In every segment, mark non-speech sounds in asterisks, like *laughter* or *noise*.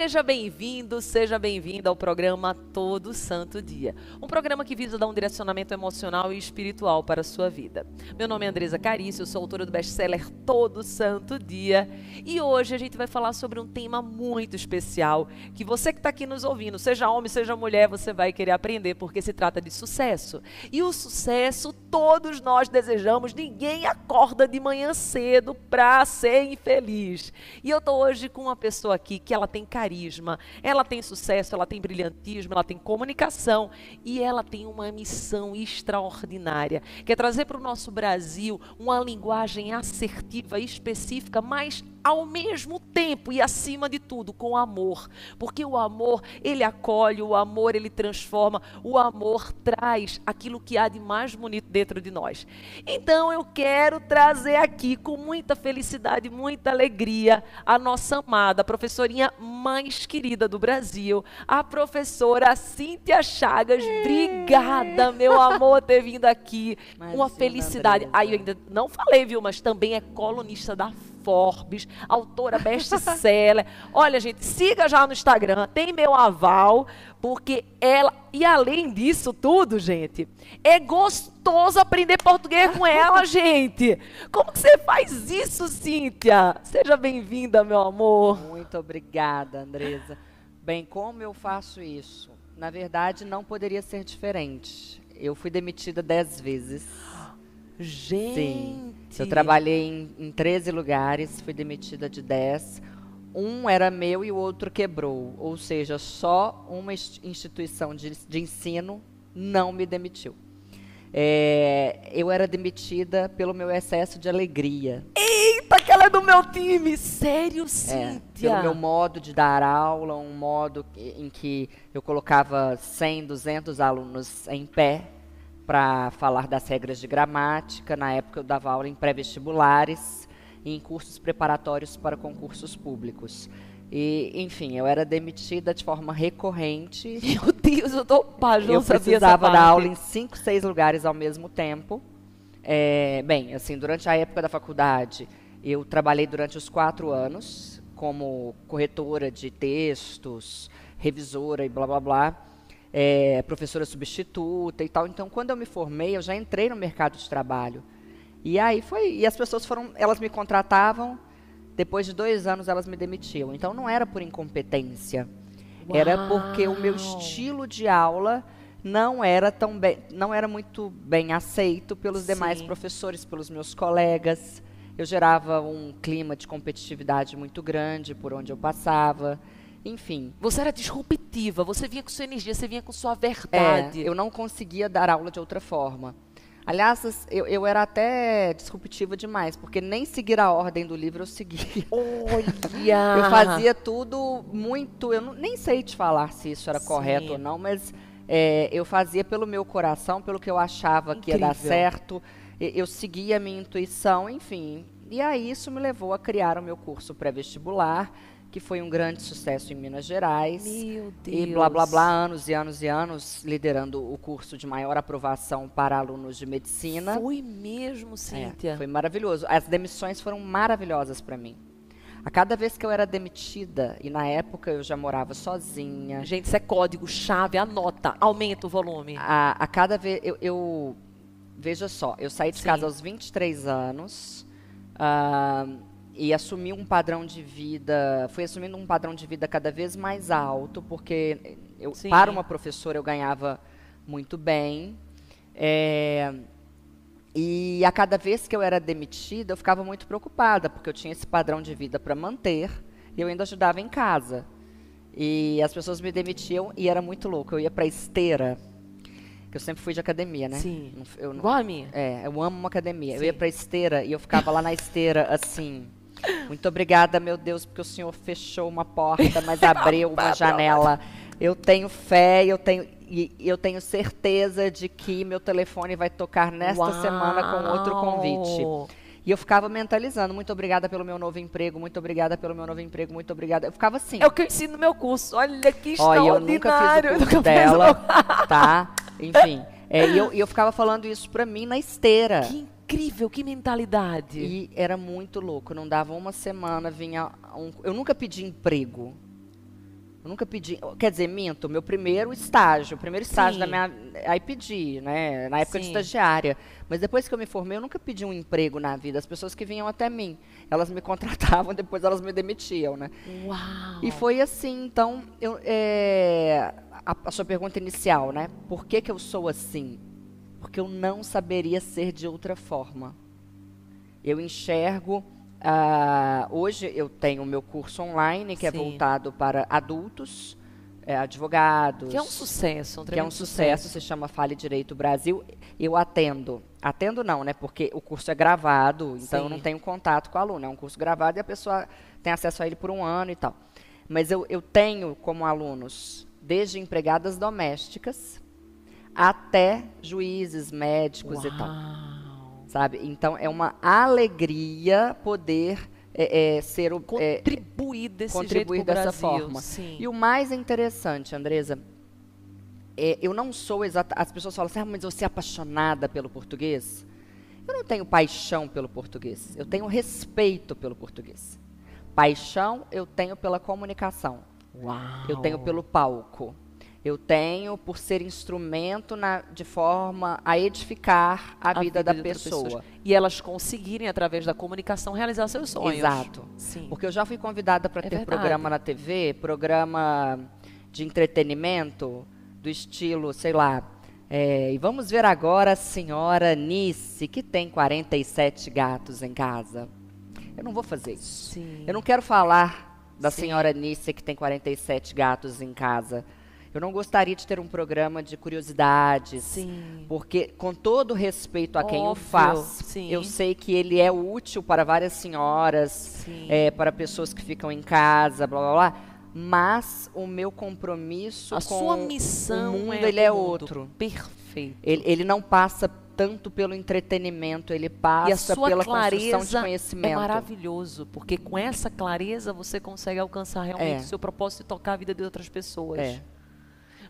Seja bem-vindo, seja bem-vinda ao programa Todo Santo Dia. Um programa que visa dar um direcionamento emocional e espiritual para a sua vida. Meu nome é Andresa Carício, sou autora do best-seller Todo Santo Dia. E hoje a gente vai falar sobre um tema muito especial que você que está aqui nos ouvindo, seja homem, seja mulher, você vai querer aprender porque se trata de sucesso. E o sucesso todos nós desejamos, ninguém acorda de manhã cedo para ser infeliz. E eu estou hoje com uma pessoa aqui que ela tem carisma, ela tem sucesso, ela tem brilhantismo, ela tem comunicação e ela tem uma missão extraordinária, que é trazer para o nosso Brasil uma linguagem assertiva, específica, mas ao mesmo tempo e acima de tudo com amor, porque o amor ele acolhe, o amor ele transforma, o amor traz aquilo que há de mais bonito dentro de nós. Então eu quero trazer aqui com muita felicidade, muita alegria a nossa amada professorinha mais querida do Brasil, a professora Cíntia Chagas. Obrigada, meu amor, ter vindo aqui. Imagina, Uma felicidade. Aí eu ainda não falei, viu, mas também é colunista da Forbes, autora best-seller. Olha, gente, siga já no Instagram, tem meu aval, porque ela. E além disso tudo, gente, é gostoso aprender português com ela, *laughs* gente. Como que você faz isso, Cíntia? Seja bem-vinda, meu amor. Muito obrigada, Andresa. Bem, como eu faço isso? Na verdade, não poderia ser diferente. Eu fui demitida dez vezes. Gente! Sim. Eu trabalhei em, em 13 lugares, fui demitida de 10. Um era meu e o outro quebrou. Ou seja, só uma instituição de, de ensino não me demitiu. É, eu era demitida pelo meu excesso de alegria. Eita, aquela é do meu time! Sério, Cíntia? É, pelo meu modo de dar aula, um modo em que eu colocava 100, 200 alunos em pé para falar das regras de gramática. Na época eu dava aula em pré-vestibulares e em cursos preparatórios para concursos públicos. E, enfim, eu era demitida de forma recorrente. *laughs* Meu Deus, eu tô página, Eu precisava dar aula em cinco, seis lugares ao mesmo tempo. É, bem, assim, durante a época da faculdade, eu trabalhei durante os quatro anos como corretora de textos, revisora e blá blá blá é, professora substituta e tal. Então, quando eu me formei, eu já entrei no mercado de trabalho. E aí foi, e as pessoas foram, elas me contratavam, depois de dois anos elas me demitiam. Então, não era por incompetência, Uau. era porque o meu estilo de aula não era tão bem, não era muito bem aceito pelos Sim. demais professores, pelos meus colegas. Eu gerava um clima de competitividade muito grande por onde eu passava. Enfim. Você era disruptiva, você vinha com sua energia, você vinha com sua verdade. É, eu não conseguia dar aula de outra forma. Aliás, eu, eu, era até disruptiva demais, porque nem seguir a ordem do livro eu seguia. Olha! *laughs* eu fazia tudo muito. Eu não, nem sei te falar se isso era Sim. correto ou não, mas é, eu fazia pelo meu coração, pelo que eu achava Incrível. que ia dar certo. Eu seguia a minha intuição, enfim. E aí isso me levou a criar o meu curso pré-vestibular que foi um grande sucesso em Minas Gerais. Meu Deus. E blá, blá, blá, anos e anos e anos liderando o curso de maior aprovação para alunos de medicina. Foi mesmo, Cíntia. É, foi maravilhoso. As demissões foram maravilhosas para mim. A cada vez que eu era demitida, e na época eu já morava sozinha. Gente, isso é código-chave, anota, aumenta o volume. A, a cada vez. Eu, eu, Veja só, eu saí de Sim. casa aos 23 anos. Uh, e assumi um padrão de vida, fui assumindo um padrão de vida cada vez mais alto, porque eu, para uma professora eu ganhava muito bem. É, e a cada vez que eu era demitida, eu ficava muito preocupada, porque eu tinha esse padrão de vida para manter, e eu ainda ajudava em casa. E as pessoas me demitiam e era muito louco. Eu ia para esteira, que eu sempre fui de academia, né? Sim. Eu, Igual a minha. É, eu amo uma academia. Sim. Eu ia para esteira e eu ficava lá na esteira assim muito obrigada, meu Deus, porque o Senhor fechou uma porta, mas abriu uma janela. Eu tenho fé, eu tenho. e, eu tenho certeza de que meu telefone vai tocar nesta Uau! semana com outro convite. E eu ficava mentalizando, muito obrigada pelo meu novo emprego, muito obrigada pelo meu novo emprego, muito obrigada. Eu ficava assim. É o que eu ensino no meu curso. Olha que Olha, eu extraordinário. nunca fiz o curso dela, o- tá? Enfim. É, e, eu, eu ficava falando isso pra mim na esteira. Que incrível, que mentalidade. E era muito louco. Não dava uma semana, vinha um. Eu nunca pedi emprego. Eu nunca pedi. Quer dizer, minto, meu primeiro estágio, o primeiro estágio Sim. da minha. Aí pedi, né? Na época de Sim. estagiária. Mas depois que eu me formei, eu nunca pedi um emprego na vida. As pessoas que vinham até mim, elas me *laughs* contratavam, depois elas me demitiam, né? Uau. E foi assim, então, eu, é, a, a sua pergunta inicial, né? Por que, que eu sou assim? Porque eu não saberia ser de outra forma. Eu enxergo. ah, hoje eu tenho o meu curso online, que é Sim. voltado para adultos, é, advogados. Que é um sucesso, um que é um tremendo sucesso, se chama Fale Direito Brasil. Eu atendo. Atendo não, né? Porque o curso é gravado, então eu Sim. não tenho contato com o aluno. É um curso gravado e a pessoa tem acesso a ele por um ano e tal. Mas eu, eu tenho como alunos desde empregadas domésticas até juízes, médicos e tal. Uau. Sabe? Então é uma alegria poder é, é, ser o. é, Contribuir desse contribuir dessa Brasil. forma. Sim. E o mais interessante, Andresa, é, eu não sou exata. As pessoas falam assim, ah, mas você é apaixonada pelo português? Eu não tenho paixão pelo português. Eu tenho respeito pelo português. Paixão eu tenho pela comunicação. Uau. Eu tenho pelo palco. Eu tenho por ser instrumento na- de forma a edificar a, vida, da de outras pessoa. E elas conseguirem, através da comunicação, realizar seus sonhos. Exato. Sim. Porque eu já fui convidada para É ter verdade. programa na TV, programa de entretenimento, do estilo, sei lá. é, e vamos ver agora a senhora Nice, que tem 47 gatos em casa. Eu não vou fazer isso. Sim. Eu não quero falar da Sim. senhora Nice, que tem 47 gatos em casa. Eu não gostaria de ter um programa de curiosidades. Sim. Porque, com todo respeito a quem o Óbvio, faz, sim. eu sei que ele é útil para várias senhoras, é, para pessoas que ficam em casa, blá blá blá. Mas o meu compromisso A com sua missão o mundo, é ele o é mundo. outro. Perfeito. Ele, ele não passa tanto pelo entretenimento, ele E a passa sua pela construção de é conhecimento. maravilhoso, porque com essa clareza você consegue alcançar realmente É. o seu propósito e tocar a vida de outras pessoas. É.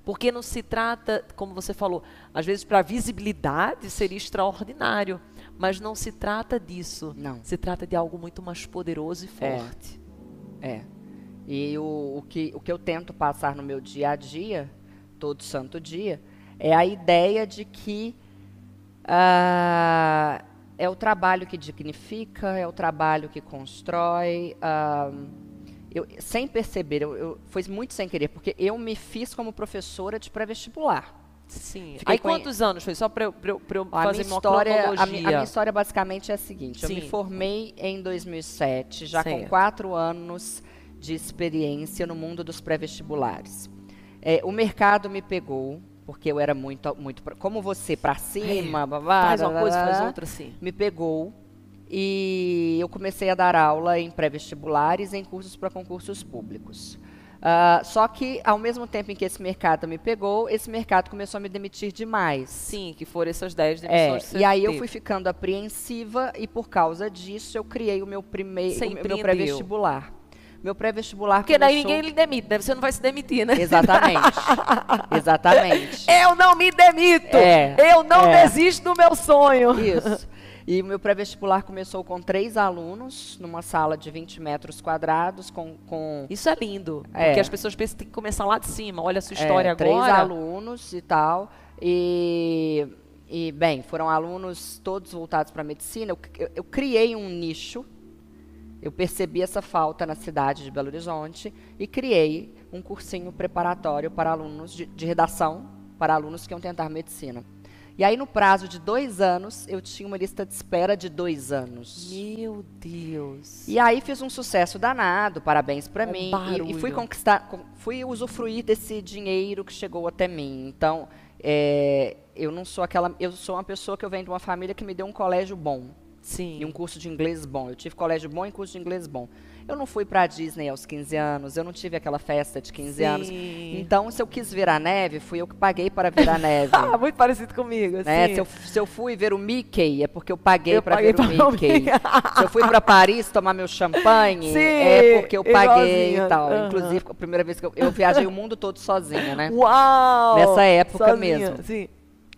Porque não se trata, como você falou, às vezes para visibilidade seria extraordinário, mas não se trata disso. Não. Se trata de algo muito mais poderoso e É. forte. É. E o, o, que, o que eu tento passar no meu dia a dia, todo santo dia, é a ideia de que ah, é o trabalho que dignifica, é o trabalho que constrói. ah, eu, sem perceber, eu, eu, foi muito sem querer, porque eu me fiz como professora de pré-vestibular. Sim. Fiquei Aí quantos anos foi? Só para eu, pra eu, pra eu A fazer minha, uma história, a, a minha história basicamente é a seguinte: eu me Sim. formei em 2007, já com Certo. quatro anos de experiência no mundo dos pré-vestibulares. É, o mercado me pegou, porque eu era muito, muito como você, para cima, babá, Faz uma coisa, faz babá, outra, sim. me pegou e eu comecei a dar aula em pré-vestibulares e em cursos para concursos públicos. Ah, só que, ao mesmo tempo em que esse mercado me pegou, esse mercado começou a me demitir demais. Sim, que foram essas 10 É, demissões você e aí eu fui ficando apreensiva e por causa disso eu criei o meu primeiro, o meu pré-vestibular. Meu pré-vestibular Porque daí começou- ninguém lhe demite, né? Você não vai se demitir, né? Exatamente. *laughs* Exatamente. Eu não me demito! É, eu não é. desisto do meu sonho! Isso. E o meu pré-vestibular começou com três alunos, numa sala de 20 metros quadrados, com, com Isso é lindo. É. Porque as pessoas pensam que tem que começar lá de cima. Olha a sua história é, três agora. alunos e tal. E, e, bem, foram alunos todos voltados para a medicina. Eu, eu- eu criei um nicho. Eu percebi essa falta na cidade de Belo Horizonte e criei um cursinho preparatório para alunos de, de redação, para alunos que iam tentar medicina. E aí, no prazo de dois anos, eu tinha uma lista de espera de dois anos. Meu Deus. E aí fiz um sucesso danado, parabéns pra Um mim. E- E, fui conquistar, fui usufruir desse dinheiro que chegou até mim. Então, é, eu não sou aquela. Eu sou uma pessoa que eu venho de uma família que me deu um colégio bom. Sim. E um curso de inglês bom. Eu tive colégio bom e curso de inglês bom. Eu não fui pra Disney aos 15 anos, eu não tive aquela festa de 15 anos. Sim. Então, se eu quis ver a neve, fui eu que paguei para ver a neve. Ah, *laughs* muito parecido comigo, né? assim. Se, eu, se eu fui ver o Mickey, é porque eu paguei para ver o pra ver o Mickey. Se eu fui para Paris tomar meu champanhe, Sim, é porque eu paguei e tal. Aham. Inclusive, a primeira vez que eu, eu viajei o mundo todo sozinha, né? Uau! Nessa época Sozinha, mesmo. Sim.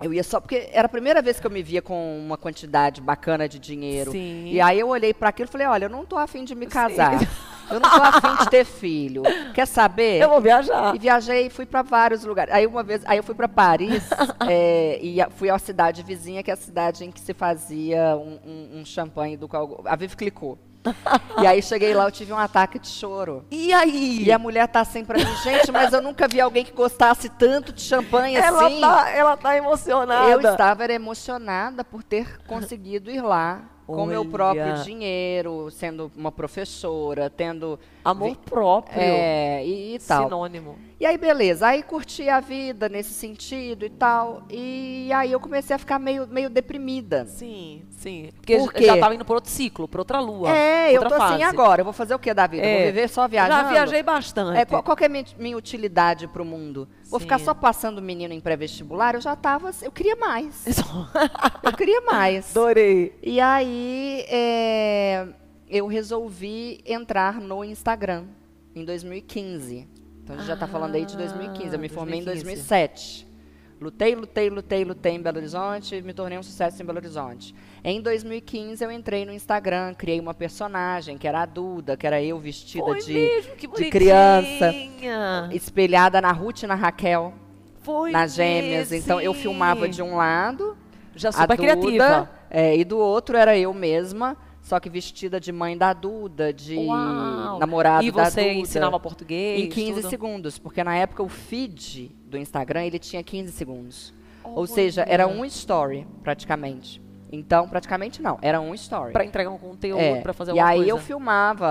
Eu ia só porque era a primeira vez que eu me via com uma quantidade bacana de dinheiro. Sim. E aí eu olhei para aquilo e falei, olha, eu não tô afim de me casar. *laughs* Eu não tô afim de ter filho. Quer saber? Eu vou viajar. E viajei e fui para vários lugares. Aí uma vez, aí eu fui para Paris é, *laughs* e fui à cidade vizinha, que é a cidade em que se fazia um, um- um champanhe do qual a Vivi clicou. E aí cheguei lá, eu tive um ataque de choro. E aí? E a mulher tá assim pra mim, gente, mas eu nunca vi alguém que gostasse tanto de champanhe ela, assim. tá, ela tá emocionada. Eu estava emocionada por ter conseguido ir lá com meu Olha. próprio dinheiro, sendo uma professora, tendo Amor próprio. é, e, e tal. Sinônimo. E aí, beleza. Aí curti a vida nesse sentido e tal. E aí eu comecei a ficar meio, meio deprimida. Sim, sim. Porque Por já- tava indo por outro ciclo, por outra lua. É, eu outra tô assim fase. agora. Eu vou fazer o que da vida? É. Vou viver só viajando? Já viajei bastante. É, qual, qual que é a minha, minha utilidade pro mundo? Vou Sim. ficar só passando menino em pré-vestibular? Eu já tava. Eu queria mais. *laughs* Eu queria mais. Adorei. E aí, é, eu resolvi entrar no Instagram em 2015. Então a gente já está falando aí de 2015. Eu me Ah, formei em 2015. 2007. Lutei, lutei, lutei, lutei em Belo Horizonte e me tornei um sucesso em Belo Horizonte. Em 2015 eu entrei no Instagram, criei uma personagem que era a Duda, que era eu vestida Foi de mesmo, que de criança. espelhada na Ruth e na Raquel, Foi nas gêmeas. mesmo, Então eu filmava de um lado Já a super Duda, criativa. é, e do outro era eu mesma, só que vestida de mãe da Duda, de Uau. namorada E da você Duda. ensinava português? em 15 tudo? segundos, porque na época o feed do Instagram ele tinha 15 segundos. Ou seja, era um story praticamente. Então, praticamente não, era um story. Pra entregar um conteúdo, É, pra fazer e alguma aí coisa. eu filmava,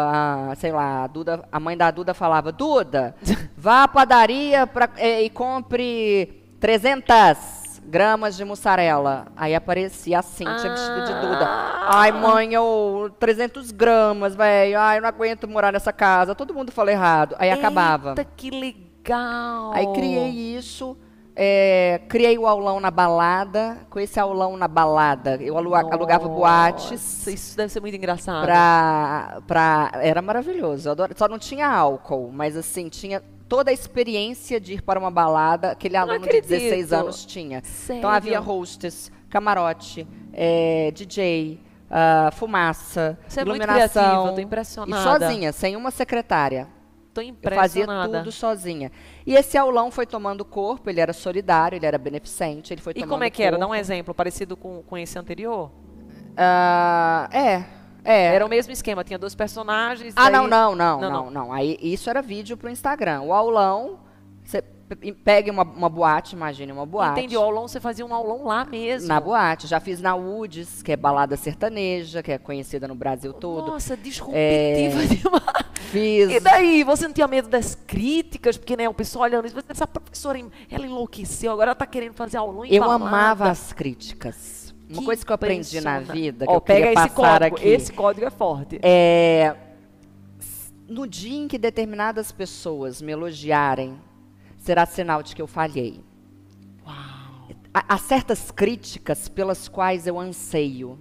a, sei lá, a, Duda, a mãe da Duda falava, Duda, *laughs* vá à padaria pra, eh, e compre 300 gramas de mussarela. Aí aparecia a Cintia vestida de Duda. Ah. Ai, mãe, eu, 300 gramas, velho. Ai, eu não aguento morar nessa casa. Todo mundo fala errado. Aí acabava. Eita, que legal. Aí criei isso, é, criei o aulão na balada. Com esse aulão na balada, eu alu- alugava boates. Nossa, Isso deve ser muito engraçado. Pra, pra, era maravilhoso. só não tinha álcool, mas assim, tinha toda a experiência de ir para uma balada. Aquele Não aluno de acredito. 16 anos tinha. Sério? Então havia hostess, camarote, é, DJ, ah, fumaça, Você é muito iluminação. criativa, tô e impressionada. sozinha, sem uma secretária. Tô Eu fazia impressionada. tudo sozinha. E esse aulão foi tomando corpo, ele era solidário, ele era beneficente, ele foi E como é que era? Dá um corpo. exemplo parecido com, com esse anterior? Ah, é, é. Era o mesmo esquema, tinha dois personagens. Ah, daí- não, não, não, Não, não, não. Aí isso era vídeo pro Instagram. O aulão, você pe- pega uma, uma boate, imagine uma boate. Entendi, o aulão você fazia um aulão lá mesmo. Na boate. Já fiz na Woods, que é balada sertaneja, que é conhecida no Brasil todo. Nossa, disruptiva demais. Fiz. E daí, você não tinha medo das críticas? Porque, né, o pessoal olhando isso, essa professora, ela enlouqueceu, agora ela tá querendo fazer aulão em Eu balada. amava as críticas. Uma Que coisa que eu aprendi na impressiona- vida, que Ó, eu pega esse passar código, aqui. esse código é forte. É, no dia em que determinadas pessoas me elogiarem, será sinal de que eu falhei. Há, há certas críticas pelas quais eu anseio.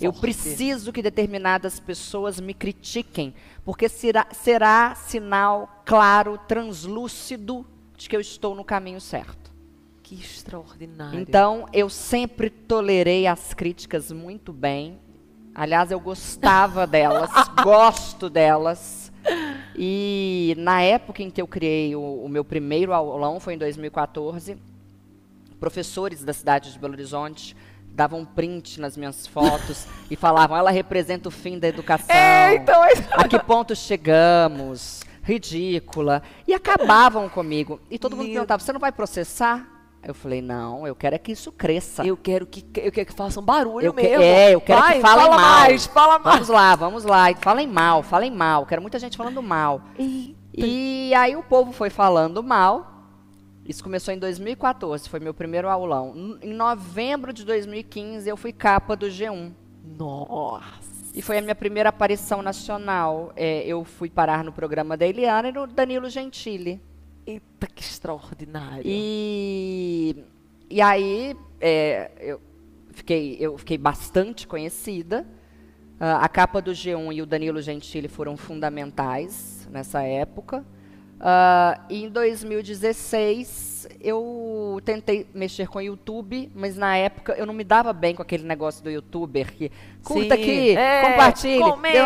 Eu Forte. preciso que determinadas pessoas me critiquem, porque será, será sinal claro, translúcido de que eu estou no caminho certo. Que extraordinário. Então, eu sempre tolerei as críticas muito bem. Aliás, eu gostava *laughs* delas, gosto delas. E na época em que eu criei o, o meu primeiro aulão, foi em 2014, professores da cidade de Belo Horizonte davam print nas minhas fotos *laughs* e falavam: ela representa o fim da educação. É, então, é- A que ponto chegamos? Ridícula. E acabavam comigo. E todo mundo perguntava: você não vai processar? Eu falei: não, eu quero é que isso cresça. eu quero que eu quero que façam barulho Eu que- mesmo. é, eu quero Vai, que falem fala mal. mais, fala mais. Vamos lá, vamos lá. E falem mal, falem mal. Quero muita gente falando mal. E aí o povo foi falando mal. Isso começou em 2014, foi meu primeiro aulão. Em novembro de 2015, eu fui capa do G1. Nossa. E foi a minha primeira aparição nacional. É, eu fui parar no programa da Eliana e no Danilo Gentili. Eita, que extraordinário. E, e aí é, eu, fiquei, eu fiquei bastante conhecida. Uh, a capa do G1 e o Danilo Gentili foram fundamentais nessa época. Uh, em 2016, eu tentei mexer com o YouTube, mas na época eu não me dava bem com aquele negócio do youtuber que curta Sim, aqui, é, compartilhe, comente.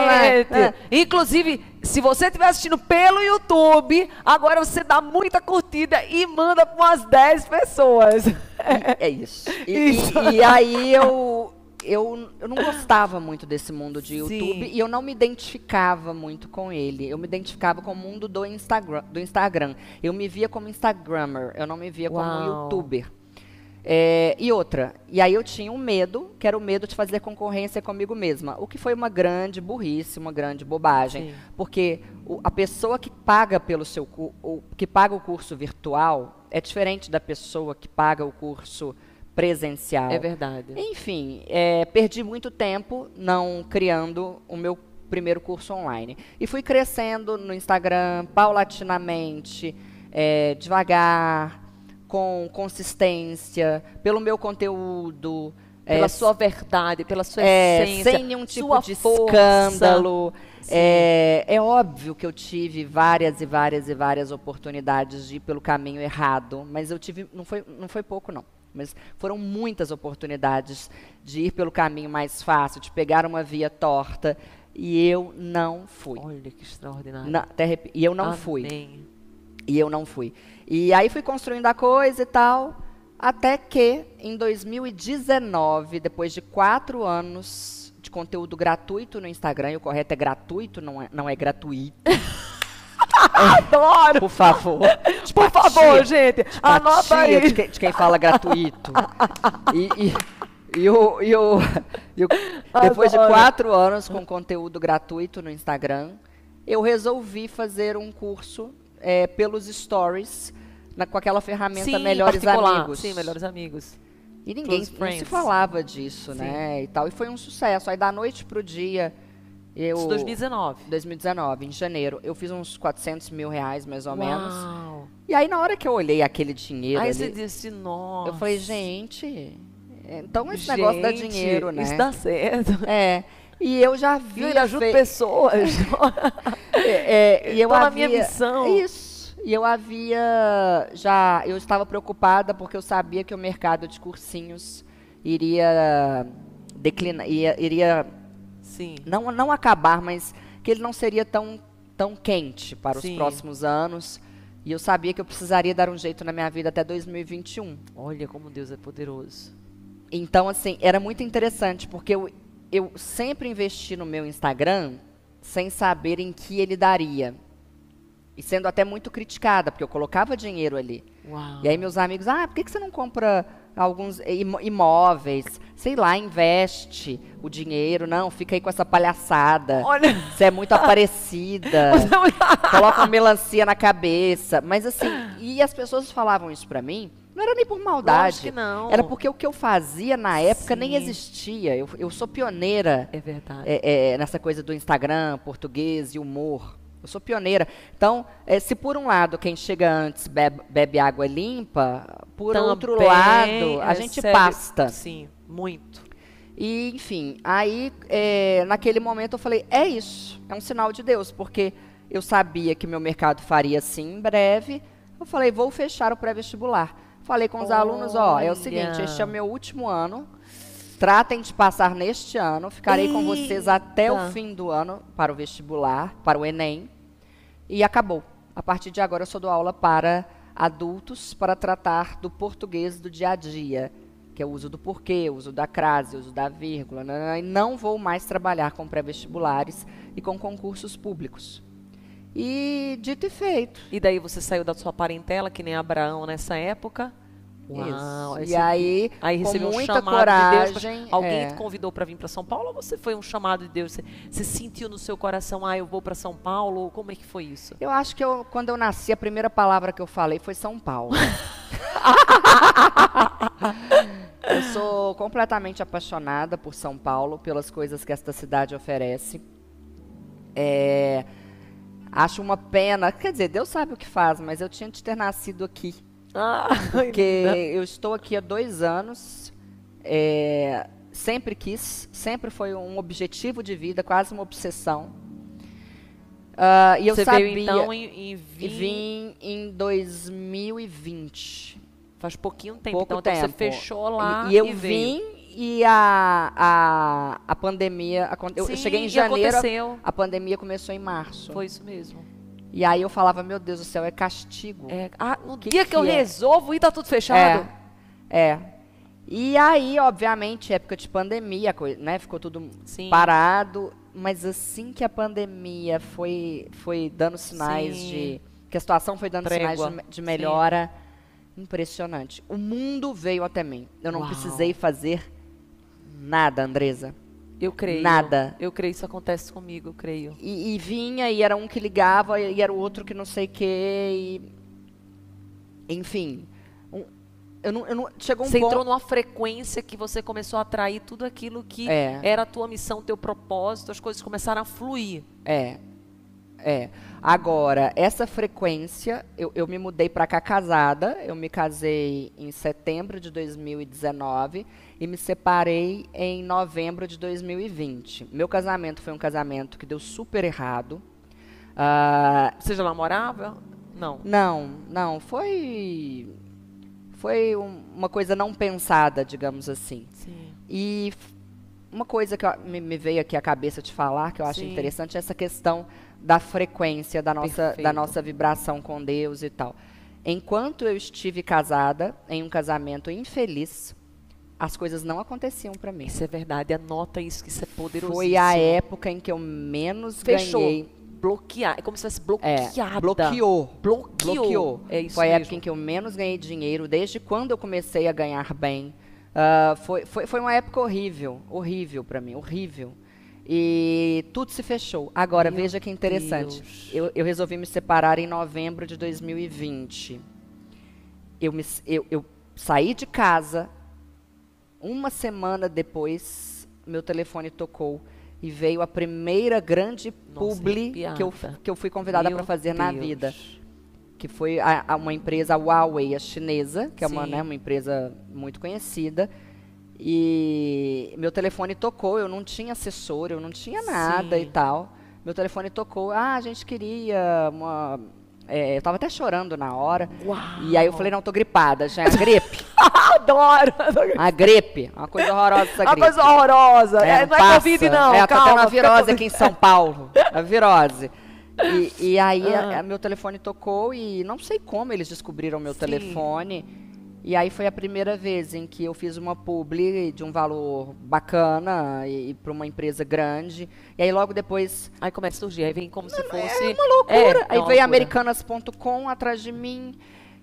É. Inclusive, se você estiver assistindo pelo YouTube, agora você dá muita curtida e manda para umas 10 pessoas. é isso. *laughs* E, isso. E, e aí eu eu, eu não gostava muito desse mundo de YouTube Sim. e eu não me identificava muito com ele. Eu me identificava com o mundo do Instagram. Do Instagram. Eu me via como Instagrammer, eu não me via Uau. como YouTuber. É, e outra, e aí eu tinha um medo, que era o medo de fazer concorrência comigo mesma, o que foi uma grande burrice, uma grande bobagem, Sim. porque o, a pessoa que paga pelo seu o, que paga o curso virtual é diferente da pessoa que paga o curso presencial. É verdade. Enfim, é, perdi muito tempo não criando o meu primeiro curso online. E fui crescendo no Instagram paulatinamente, é, devagar, com consistência, pelo meu conteúdo. É, pela é, sua verdade, pela sua é, essência. Sem nenhum tipo de força. escândalo. É, é, óbvio que eu tive várias e várias e várias oportunidades de ir pelo caminho errado, mas eu tive, não foi, não foi pouco não. Mas foram muitas oportunidades de ir pelo caminho mais fácil, de pegar uma via torta. E eu não fui. Olha que extraordinário. Na, e eu não Amém. fui. E eu não fui. E aí fui construindo a coisa e tal. Até que, em 2019, depois de quatro anos de conteúdo gratuito no Instagram, e o correto é gratuito, não é, não é gratuito. *laughs* Adoro! Por favor. *laughs* Por favor, gente. Anota aí. De, de, quem fala gratuito. E, e, e, o, e, o, e o, depois de quatro anos com conteúdo gratuito no Instagram, eu resolvi fazer um curso é, pelos stories na, com aquela ferramenta Sim, Melhores Amigos. Sim, Melhores Amigos. E ninguém se falava disso, Sim. né? E tal. E foi um sucesso. Aí da noite pro dia eu, Isso 2019. 2019, em janeiro. Eu fiz uns 400 mil reais, mais ou Uau. menos. E aí, na hora que eu olhei aquele dinheiro. Aí ali, você disse, nossa. Eu falei, gente. Então esse gente, negócio dá dinheiro, né? Isso dá certo. *laughs* É. E eu já vi. Eu ajudo fe... pessoas. *laughs* é, é, e eu Tô havia... na minha missão. Isso. E eu havia já. Eu estava preocupada porque eu sabia que o mercado de cursinhos iria declinar, iria Sim. Não, não acabar, mas que ele não seria tão, tão quente para os Sim. próximos anos. E eu sabia que eu precisaria dar um jeito na minha vida até 2021. Olha como Deus é poderoso. Então, assim, era muito interessante, porque eu, eu sempre investi no meu Instagram sem saber em que ele daria. E sendo até muito criticada, porque eu colocava dinheiro ali. Uau. E aí meus amigos, ah, por que, que você não compra alguns imóveis, sei lá, investe o dinheiro, não, fica aí com essa palhaçada. Olha. Você é muito aparecida. *laughs* *laughs* coloca uma melancia na cabeça. Mas assim, e as pessoas falavam isso para mim, não era nem por maldade. que não. Era porque o que eu fazia na época Sim. nem existia. Eu, eu sou pioneira. É verdade. É, é, nessa coisa do Instagram, português e humor. Eu sou pioneira. Então, é, se por um lado quem chega antes bebe, bebe água limpa, por Também outro lado a gente pasta. Sim, muito. E, enfim, aí é, naquele momento eu falei, é isso, é um sinal de Deus, porque eu sabia que meu mercado faria assim em breve. Eu falei, vou fechar o pré-vestibular. Falei com os Olha. alunos, ó, é o seguinte, este é o meu último ano. Tratem de passar neste ano. Ficarei Eita. com vocês até o fim do ano para o vestibular, para o Enem. E acabou. A partir de agora eu só dou aula para adultos para tratar do português do dia a dia, que é o uso do porquê, o uso da crase, o uso da vírgula. Né, né, né, e não vou mais trabalhar com pré-vestibulares e com concursos públicos. E dito e feito. E daí você saiu da sua parentela, que nem Abraão nessa época, Uau, Isso. E aí, aí recebeu com muita um coragem, de Deus. Alguém é. te convidou para vir para São Paulo ou você foi um chamado de Deus? Você, você sentiu no seu coração, ah, eu vou para São Paulo? Como é que foi isso? Eu acho que eu, quando eu nasci, a primeira palavra que eu falei foi São Paulo. *laughs* *laughs* eu sou completamente apaixonada por São Paulo, pelas coisas que esta cidade oferece. É, acho uma pena, quer dizer, Deus sabe o que faz, mas eu tinha de ter nascido aqui. Ah, *laughs* Porque eu estou aqui há dois anos. é, sempre quis, sempre foi um objetivo de vida, quase uma obsessão. Ah, e eu Você sabia. veio então em, em e vim- vim em 2020. faz pouquinho tempo. pouco então, então você tempo. fechou lá E, e eu veio. vim e a, a, a pandemia. acon- Eu, Sim, cheguei em e janeiro, aconteceu. a pandemia começou em março. Foi isso mesmo. E aí eu falava, meu Deus do céu, é castigo. É, ah, no Que dia que, que eu é? resolvo ir, tá tudo fechado. É. É. E aí, obviamente, época de pandemia, né? Ficou tudo Sim. parado. Mas assim que a pandemia foi, foi dando sinais Sim. de. Que a situação foi dando Trégua. sinais de, de Sim. melhora. Impressionante. O mundo veio até mim. Eu não Uau. precisei fazer nada, Andresa. Eu creio. Nada. Eu creio, isso acontece comigo, eu creio. E, e vinha, e era um que ligava, e era o outro que não sei o quê. E... Enfim. um- eu não, eu não, chegou um você ponto. entrou numa frequência que você começou a atrair tudo aquilo que É. era a tua missão, teu propósito, as coisas começaram a fluir. É. É. Agora, essa frequência, eu, eu me mudei para cá casada. Eu me casei em setembro de 2019 e me separei em novembro de 2020. Meu casamento foi um casamento que deu super errado. Ah, Você já namorava? Não. não, não, foi. Foi um- uma coisa não pensada, digamos assim. Sim. E uma coisa que eu- me, me veio aqui à cabeça de falar, que eu acho Sim. interessante, é essa questão da frequência da nossa, Perfeito. da nossa vibração com Deus e tal. Enquanto eu estive casada, em um casamento infeliz, as coisas não aconteciam para mim. Isso é verdade, anota isso, que isso é poderoso. Foi a época em que eu menos Fechou. ganhei. Bloquear. É como se fosse É, bloqueada. bloqueou. Bloqueou. bloqueou. É isso foi a época em que eu menos ganhei dinheiro, desde quando eu comecei a ganhar bem. Ah, foi, foi, foi uma época horrível, horrível para mim, horrível. E tudo se fechou. Agora, Meu veja que interessante. Eu, eu resolvi me separar em novembro de 2020. Eu, me, eu, eu saí de casa, uma semana depois, meu telefone tocou e veio a primeira grande Nossa, publi que eu, que eu fui convidada para fazer na Deus. vida que foi a, a uma empresa a Huawei, a chinesa, que é uma, Sim. né, uma empresa muito conhecida. E meu telefone tocou, eu não tinha assessor, eu não tinha nada Sim. e tal. Meu telefone tocou, ah, a gente queria uma. é, eu tava até chorando na hora. Uau. E aí eu falei, não, tô gripada, já é a gripe. *laughs* Adoro. A gripe, uma coisa horrorosa essa Uma gripe. coisa horrorosa. É, não é passa. Covid, não. É, calma, uma virose aqui em São Paulo. *laughs* A virose. E, e aí Ah. a- a meu telefone tocou e não sei como eles descobriram meu Sim. telefone. E aí foi a primeira vez em que eu fiz uma publi de um valor bacana e, para uma empresa grande. E aí logo depois Aí começa a surgir, aí vem como se fosse... é uma loucura. É, é aí uma veio americanas.com atrás de mim.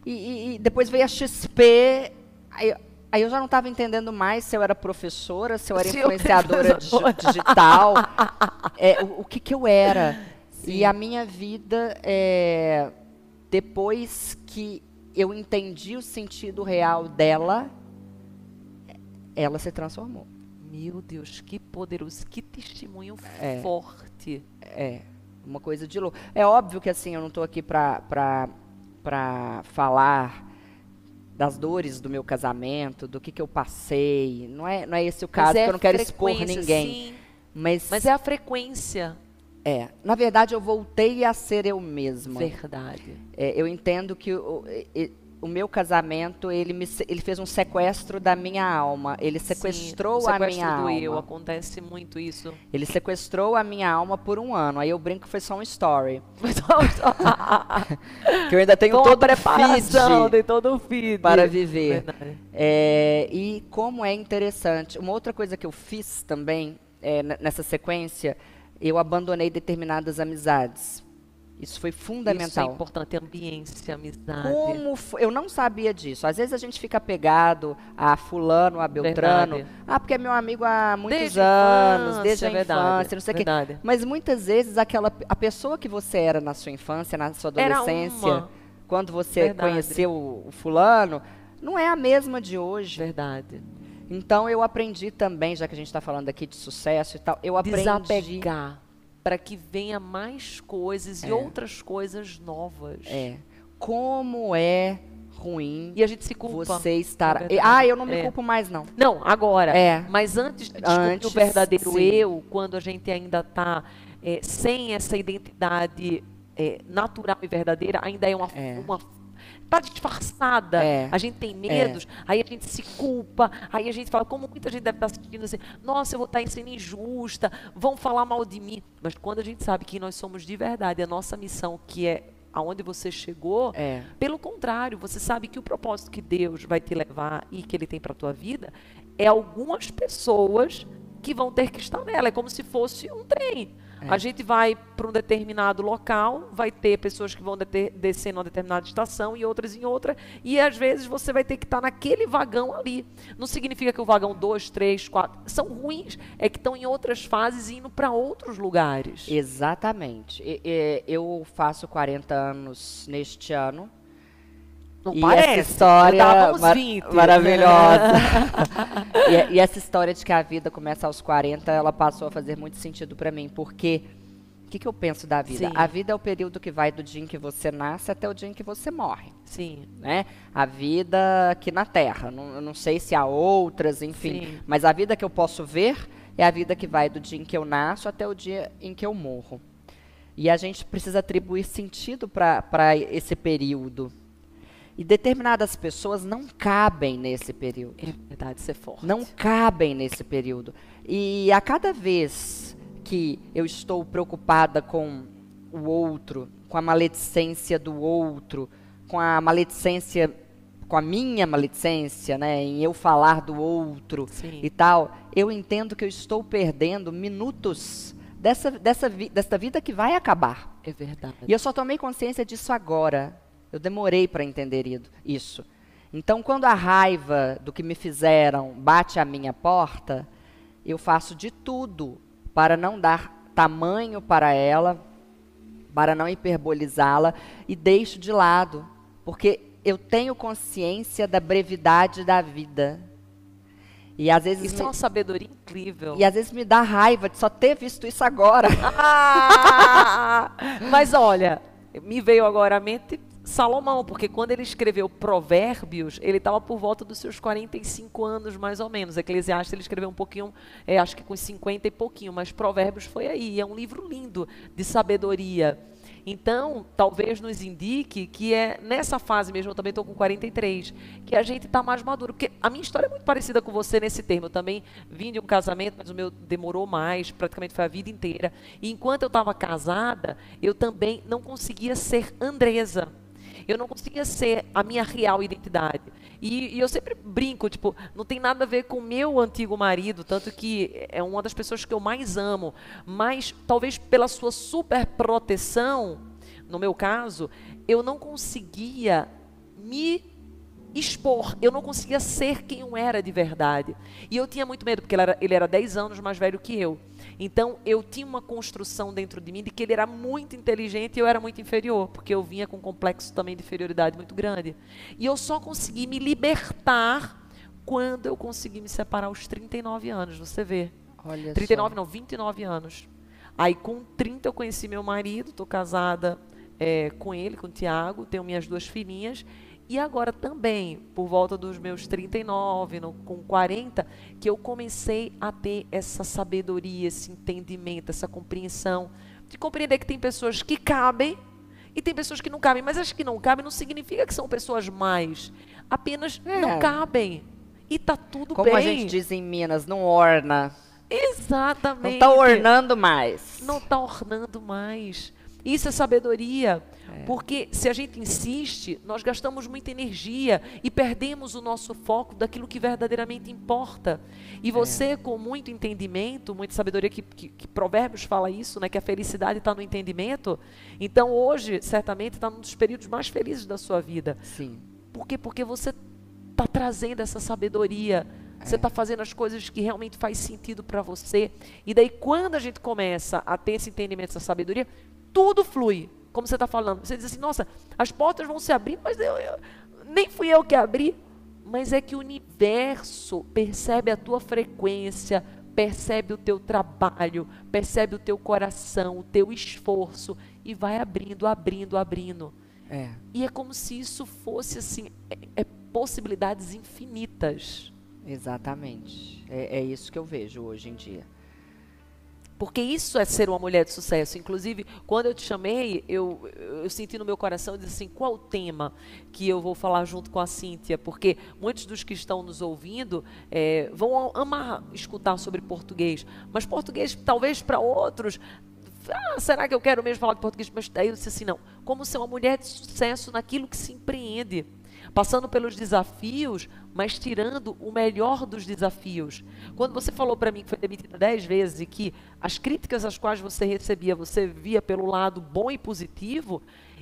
E, e- e depois veio a XP. Aí, aí eu já não estava entendendo mais se eu era professora, se eu era Se eu influenciadora digi- professora. digital. é, o, o que, que eu era. Sim. E a minha vida, é, depois que eu entendi o sentido real dela, ela se transformou. Meu Deus, que poderoso, que testemunho É. forte. É, uma coisa de louco. É óbvio que assim, eu não estou aqui para falar das dores do meu casamento, do que, que eu passei. Não é, não é esse o caso, Mas é porque eu não quero expor ninguém. sim. Mas, Mas é a frequência. É, na verdade, eu voltei a ser eu mesma. Verdade. É, eu entendo que o, o meu casamento, ele, me, ele fez um sequestro da minha alma. Ele sequestrou Sim, a minha do alma. eu, acontece muito isso. Ele sequestrou a minha alma por um ano. Aí eu brinco que foi só um story. *laughs* *laughs* Que eu ainda tenho Foi uma todo preparação, feed tem todo o feed. para viver. É, e como é interessante. Uma outra coisa que eu fiz também, é, nessa sequência, eu abandonei determinadas amizades. Isso foi Isso é fundamental. importante, ambiência, amizade. Como eu não sabia disso. Às vezes a gente fica apegado a fulano, a Beltrano. Verdade. Ah, porque é meu amigo há muitos Desde anos, infância, desde a verdade, infância, não sei o quê. verdade. Mas muitas vezes aquela a pessoa que você era na sua infância, na sua adolescência, quando você Verdade. conheceu o fulano, não é a mesma de hoje. Verdade. Então eu aprendi também, já que a gente está falando aqui de sucesso e tal, eu aprendi. Desapegar para que venha mais coisas É. e outras coisas novas. É. Como é ruim E a gente se culpa. você estar. É ah, eu não me É. culpo mais, não. Não, agora. É. Mas antes, Antes, o verdadeiro sim. eu, quando a gente ainda está sem essa identidade é, natural e verdadeira, ainda é uma. É. uma Tá disfarçada, É. a gente tem medos, aí a gente se culpa, aí a gente fala, como muita gente deve estar sentindo assim, nossa, eu vou estar sendo injusta, vão falar mal de mim. Mas quando a gente sabe que nós somos de verdade, a nossa missão, que é aonde você chegou, É. pelo contrário, você sabe que o propósito que Deus vai te levar e que Ele tem para a tua vida é algumas pessoas que vão ter que estar nela. É como se fosse um trem. É. A gente vai para um determinado local, vai ter pessoas que vão deter, descer numa determinada estação e outras em outra, e às vezes você vai ter que estar naquele vagão ali. Não significa que o vagão 2, 3, 4 são ruins, é que estão em outras fases e indo para outros lugares. Exatamente. Eu faço 40 anos neste ano. Não e parece? essa história Estávamos mar- 20. maravilhosa. *laughs* e, e essa história de que a vida começa aos 40, ela passou a fazer muito sentido para mim, porque o que, que eu penso da vida? Sim. A vida é o período que vai do dia em que você nasce até o dia em que você morre. Sim. Né? A vida aqui na Terra. Não, não sei se há outras, enfim. Sim. Mas a vida que eu posso ver é a vida que vai do dia em que eu nasço até o dia em que eu morro. E a gente precisa atribuir sentido para esse período. E determinadas pessoas não cabem nesse período. É verdade, ser forte. Não cabem nesse período. E a cada vez que eu estou preocupada com o outro, com a maledicência do outro, com a maledicência, com a minha maledicência, né, em eu falar do outro Sim. e tal, eu entendo que eu estou perdendo minutos dessa, dessa, vi- dessa vida que vai acabar. É verdade. E eu só tomei consciência disso agora. Eu demorei para entender isso. Então, quando a raiva do que me fizeram bate à minha porta, eu faço de tudo para não dar tamanho para ela, para não hiperbolizá-la e deixo de lado, porque eu tenho consciência da brevidade da vida. E às vezes Isso me, é uma sabedoria incrível. e às vezes me dá raiva de só ter visto isso agora. *laughs* Ah! Mas olha, me veio agora à mente Salomão, porque quando ele escreveu Provérbios, ele estava por volta dos seus 45 anos, mais ou menos. Eclesiastes ele escreveu um pouquinho, é, acho que com 50 e pouquinho, mas Provérbios foi aí. É um livro lindo de sabedoria. Então, talvez nos indique que é nessa fase mesmo, eu também estou com 43, que a gente está mais maduro. Porque a minha história é muito parecida com você nesse termo. Eu também vim de um casamento, mas o meu demorou mais, praticamente foi a vida inteira. E enquanto eu estava casada, eu também não conseguia ser Andresa. Eu não conseguia ser a minha real identidade. E, e eu sempre brinco, tipo, não tem nada a ver com o meu antigo marido, tanto que é uma das pessoas que eu mais amo. Mas talvez pela sua super proteção, no meu caso, eu não conseguia me expor, eu não conseguia ser quem eu era de verdade. E eu tinha muito medo, porque ele era, ele era 10 anos mais velho que eu. Então eu tinha uma construção dentro de mim de que ele era muito inteligente e eu era muito inferior, porque eu vinha com um complexo também de inferioridade muito grande. E eu só consegui me libertar quando eu consegui me separar aos 39 anos, você vê. Olha 39 só. não, 29 anos. Aí com 30 eu conheci meu marido, estou casada é, com ele, com o Tiago, tenho minhas duas filhinhas. E agora também, por volta dos meus 39, no, com 40, que eu comecei a ter essa sabedoria, esse entendimento, essa compreensão, de compreender que tem pessoas que cabem e tem pessoas que não cabem. Mas as que não cabem não significa que são pessoas mais. Apenas É. não cabem. E tá tudo Como bem. a gente diz em Minas, não orna. Exatamente. Não está ornando mais. Não está ornando mais. Isso é sabedoria. Porque se a gente insiste, nós gastamos muita energia e perdemos o nosso foco daquilo que verdadeiramente importa. E você, com muito entendimento, muita sabedoria, que, que, que Provérbios fala isso, né, que a felicidade está no entendimento. Então, hoje, certamente, está num dos períodos mais felizes da sua vida. Sim. Por quê? Porque você está trazendo essa sabedoria. Você está fazendo as coisas que realmente faz sentido para você. E daí, quando a gente começa a ter esse entendimento, essa sabedoria, tudo flui. Como você está falando. Você diz assim, nossa, as portas vão se abrir, mas eu, eu- nem fui eu que abri. mas é que o universo percebe a tua frequência, percebe o teu trabalho, percebe o teu coração, o teu esforço e vai abrindo, abrindo, abrindo. É. E é como se isso fosse assim, é, é possibilidades infinitas. Exatamente. É, é isso que eu vejo hoje em dia. Porque isso é ser uma mulher de sucesso. Inclusive, quando eu te chamei, eu, eu senti no meu coração disse assim: qual o tema que eu vou falar junto com a Cíntia? Porque muitos dos que estão nos ouvindo é, vão amar escutar sobre português. Mas português, talvez para outros, ah, será que eu quero mesmo falar de português? Mas daí eu disse assim: não. Como ser uma mulher de sucesso naquilo que se empreende passando pelos desafios, mas tirando o melhor dos desafios. Quando você falou para mim que foi demitida dez vezes e que as críticas às quais você recebia, você via pelo lado bom e positivo,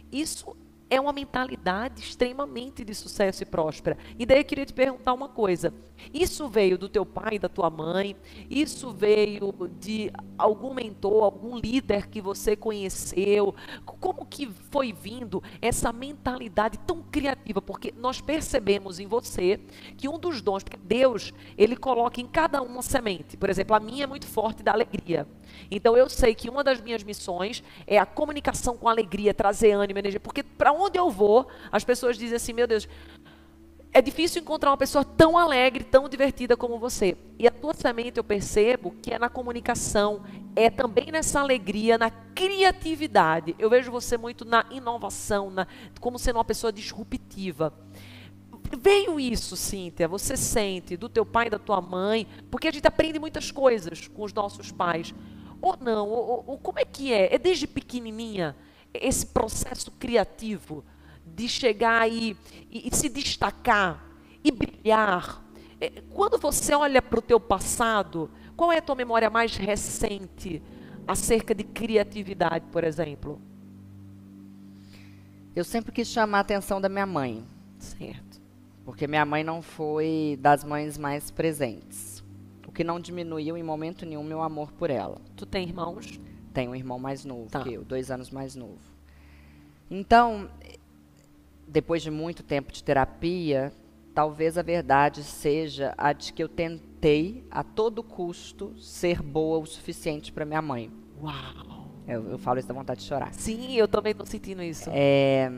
isso é uma mentalidade extremamente de sucesso e próspera. E daí eu queria te perguntar uma coisa: isso veio do teu pai, da tua mãe? Isso veio de algum mentor, algum líder que você conheceu? Como que foi vindo essa mentalidade tão criativa? Porque nós percebemos em você que um dos dons, porque Deus, ele coloca em cada uma semente. Por exemplo, a minha é muito forte da alegria. Então eu sei que uma das minhas missões é a comunicação com alegria, trazer ânimo, energia, porque para onde eu vou, as pessoas dizem assim: "Meu Deus, é difícil encontrar uma pessoa tão alegre, tão divertida como você. E a tua semente eu percebo que é na comunicação, é também nessa alegria, na criatividade. Eu vejo você muito na inovação, na, como sendo uma pessoa disruptiva. Veio isso, Cíntia, você sente do teu pai e da tua mãe, porque a gente aprende muitas coisas com os nossos pais. Ou não, ou, ou como é que é? É desde pequenininha esse processo criativo de chegar e, e, e se destacar e brilhar. É, quando você olha para o teu passado, qual é a tua memória mais recente acerca de criatividade, por exemplo? Eu sempre quis chamar a atenção da minha mãe. Certo. Porque minha mãe não foi das mães mais presentes. O que não diminuiu em momento nenhum meu amor por ela. Tu tem irmãos? Tenho um irmão mais novo Tá. que eu, dois anos mais novo. Então, depois de muito tempo de terapia, talvez a verdade seja a de que eu tentei a todo custo ser boa o suficiente para minha mãe. Uau! Eu, eu falo isso da vontade de chorar. Sim, eu também estou sentindo isso. É,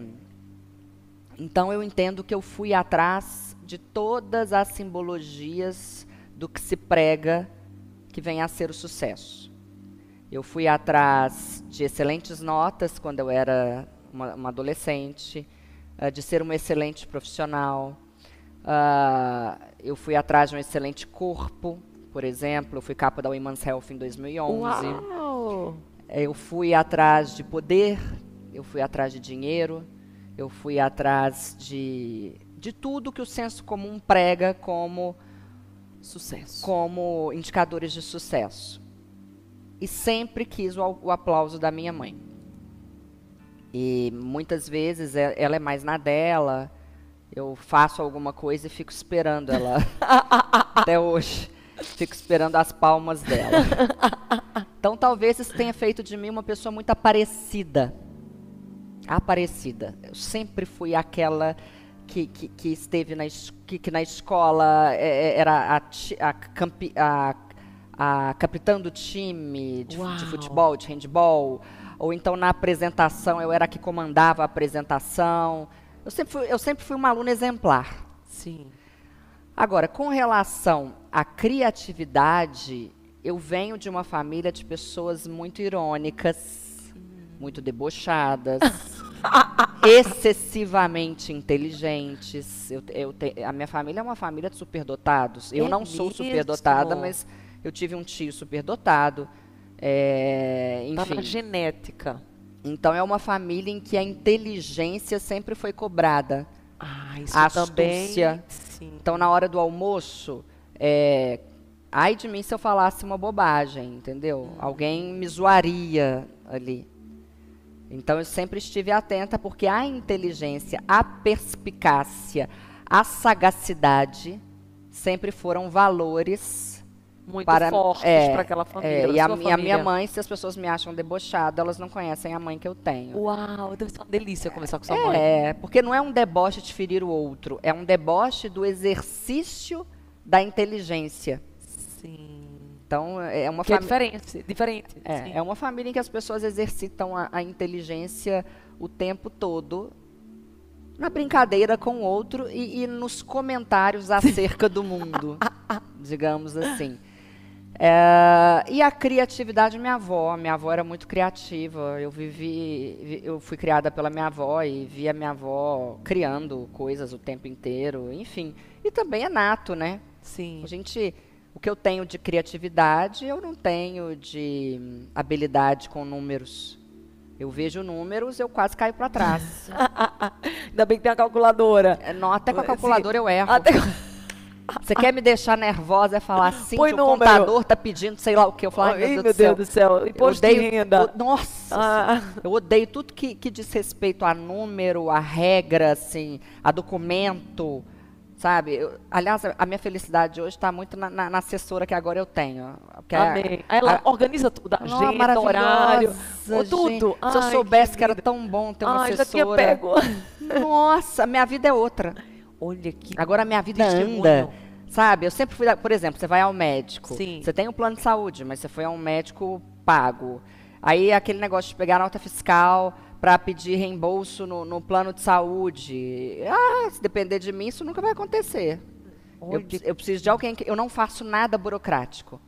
então eu entendo que eu fui atrás de todas as simbologias do que se prega que venha a ser o sucesso. Eu fui atrás de excelentes notas quando eu era uma, uma adolescente, ah, de ser uma excelente profissional. Ah, eu fui atrás de um excelente corpo, por exemplo. Eu fui capa da Women's Health em 2011. Uau! Eu fui atrás de poder, eu fui atrás de dinheiro, eu fui atrás de, de tudo que o senso comum prega como, Sucesso. como indicadores de sucesso. E sempre quis o, o aplauso da minha mãe. E muitas vezes é- ela é mais na dela, eu faço alguma coisa e fico esperando ela *laughs* até hoje. Fico esperando as palmas dela. Então talvez isso tenha feito de mim uma pessoa muito aparecida. Aparecida. Eu sempre fui aquela que, que, que esteve na, que, que na escola é, é, era a, a, campi- a, a capitã do time de, de futebol, de handball. Ou então na apresentação eu era a que comandava a apresentação. Eu sempre fui, eu sempre fui uma aluna exemplar. Sim. Agora, com relação à criatividade, eu venho de uma família de pessoas muito irônicas, muito debochadas, *laughs* excessivamente inteligentes. Eu, eu te- a minha família é uma família de superdotados. Eu É não sou mesmo? superdotada, mas eu tive um tio superdotado. É, Tá enfim, na genética. então é uma família em que a inteligência sempre foi cobrada. Ah, isso A também. astúcia. Sim. Então, na hora do almoço, é, ai de mim se eu falasse uma bobagem, entendeu? Alguém me zoaria ali. Então, eu sempre estive atenta, porque a inteligência, a perspicácia, a sagacidade sempre foram valores Muito para- fortes é, para aquela família. É, e a, mi- a minha família. mãe, se as pessoas me acham debochada, elas não conhecem a mãe que eu tenho. Uau, deve ser uma delícia conversar com sua mãe. É, porque não é um deboche de ferir o outro, é um deboche do exercício da inteligência. Sim. Então, é uma Que é família. diferente. diferente. É, é uma família em que as pessoas exercitam a, a inteligência o tempo todo na brincadeira com o outro e, e nos comentários *laughs* acerca do mundo, digamos assim. É, e a criatividade, minha avó. Minha avó era muito criativa. Eu vivi, vi- eu fui criada pela minha avó e vi a minha avó criando coisas o tempo inteiro, enfim. E também é nato, né? Sim. A gente, o que eu tenho de criatividade, eu não tenho de habilidade com números. Eu vejo números, eu quase caio para trás. *laughs* Ainda bem que tem a calculadora. É, não, até com a Sim. calculadora eu erro. Até... Você quer me deixar nervosa é falar assim, Põe o número. contador tá pedindo sei lá o que. Eu falo, ai, Ai, meu Deus, do, céu. céu. Imposto eu odeio, de renda. o- nossa, Ah. eu odeio tudo que, que diz respeito a número, a regra, assim, a documento, sabe? Eu- aliás, a minha felicidade hoje está muito na, na- na assessora que agora eu tenho. porque a- Amém. Aí ela a- organiza tudo, a Não, agenda, maravilhosa, horário, gente. tudo. Se eu Ai, soubesse que, era linda. tão bom ter uma Ai, já tinha assessora. pego. *laughs* Nossa, minha vida é outra. Olha que Agora a minha vida anda. Sabe, eu sempre fui, por exemplo, você vai ao médico. Sim. Você tem um plano de saúde, mas você foi a um médico pago. Aí aquele negócio de pegar nota fiscal para pedir reembolso no, no plano de saúde. Ah, se depender de mim, isso nunca vai acontecer. Eu, eu preciso de alguém que. Eu não faço nada burocrático.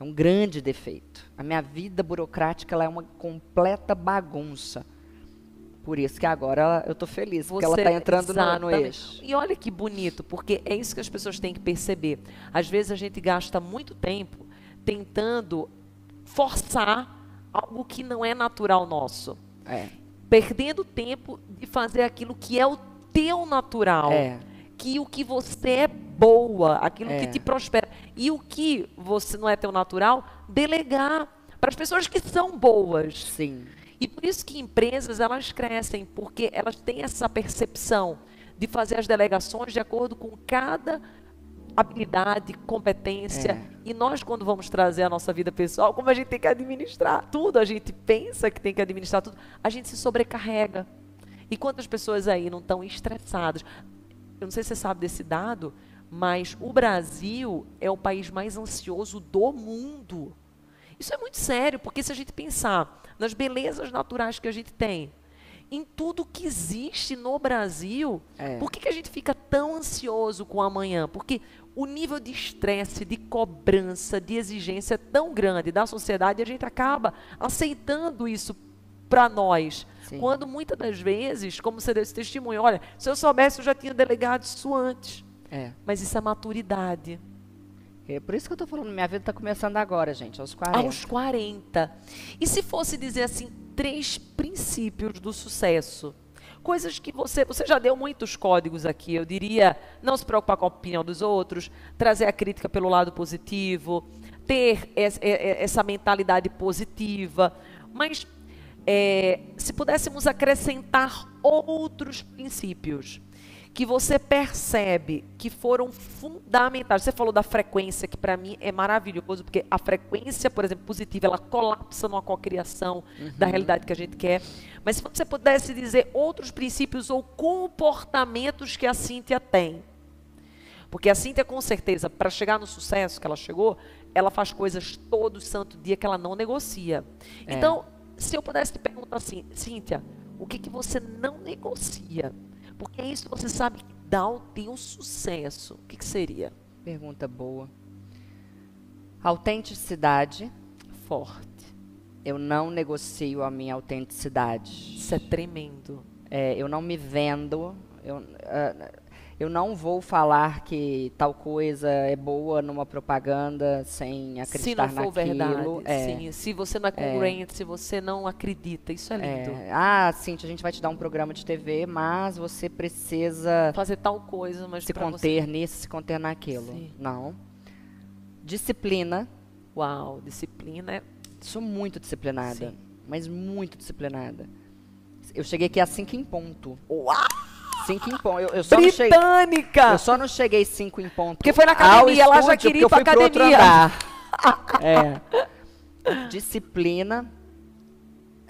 É um grande defeito. A minha vida burocrática ela é uma completa bagunça. Por isso que agora eu tô feliz, porque ela está entrando no, no eixo. E olha que bonito, porque é isso que as pessoas têm que perceber. Às vezes a gente gasta muito tempo tentando forçar algo que não é natural nosso. É. Perdendo tempo de fazer aquilo que é o teu natural. É. Que o que você é boa, aquilo É. que te prospera. E o que você não é teu natural, delegar para as pessoas que são boas. Sim. E por isso que empresas elas crescem, porque elas têm essa percepção de fazer as delegações de acordo com cada habilidade, competência. É. E nós, quando vamos trazer a nossa vida pessoal, como a gente tem que administrar tudo, a gente pensa que tem que administrar tudo, a gente se sobrecarrega. E quantas pessoas aí não estão estressadas? Eu não sei se você sabe desse dado, mas o Brasil é o país mais ansioso do mundo. Isso é muito sério, porque se a gente pensar nas belezas naturais que a gente tem, em tudo que existe no Brasil, É. por que, que a gente fica tão ansioso com o amanhã? Porque o nível de estresse, de cobrança, de exigência é tão grande da sociedade, e a gente acaba aceitando isso para nós. Sim. Quando muitas das vezes, como você deu esse testemunho, olha, se eu soubesse, eu já tinha delegado isso antes. É. Mas isso é maturidade. É por isso que eu tô falando, minha vida tá começando agora, gente, aos 40. Aos 40. E se fosse dizer assim, três princípios do sucesso? Coisas que você, você já deu muitos códigos aqui, eu diria, não se preocupar com a opinião dos outros, trazer a crítica pelo lado positivo, ter es- essa mentalidade positiva, mas é, se pudéssemos acrescentar outros princípios que você percebe que foram fundamentais. Você falou da frequência, que para mim é maravilhoso, porque a frequência, por exemplo, positiva, ela colapsa numa cocriação da realidade que a gente quer. Mas se você pudesse dizer outros princípios ou comportamentos que a Cíntia tem. Porque a Cíntia, com certeza, para chegar no sucesso que ela chegou, ela faz coisas todo santo dia que ela não negocia. É. Então, se eu pudesse te perguntar assim, Cíntia, o que, que você não negocia? Porque é isso você sabe que dá o teu sucesso. O que, que seria? Pergunta boa. Autenticidade. Forte. Eu não negocio a minha autenticidade. Isso é tremendo. É, eu não me vendo. Eu, ah, eu não vou falar que tal coisa é boa numa propaganda sem Se acreditar não for naquilo. verdade. É, Sim, se você não é congruente, se você não acredita. Isso é lindo. é, ah, Cintia, a gente vai te dar um programa de TV, mas você precisa Fazer tal coisa, mas se conter nisso, se conter naquilo. Sim. Não. Disciplina. Você... Uau, disciplina é Sou muito disciplinada. Sim. Mas muito disciplinada. Eu cheguei aqui às 5 em ponto. Uau! Cinco em ponto. Eu, eu só cheguei, Britânica! eu só não cheguei cinco em ponto. Porque foi na academia, ela já queria ir pra academia. É. *laughs* Disciplina.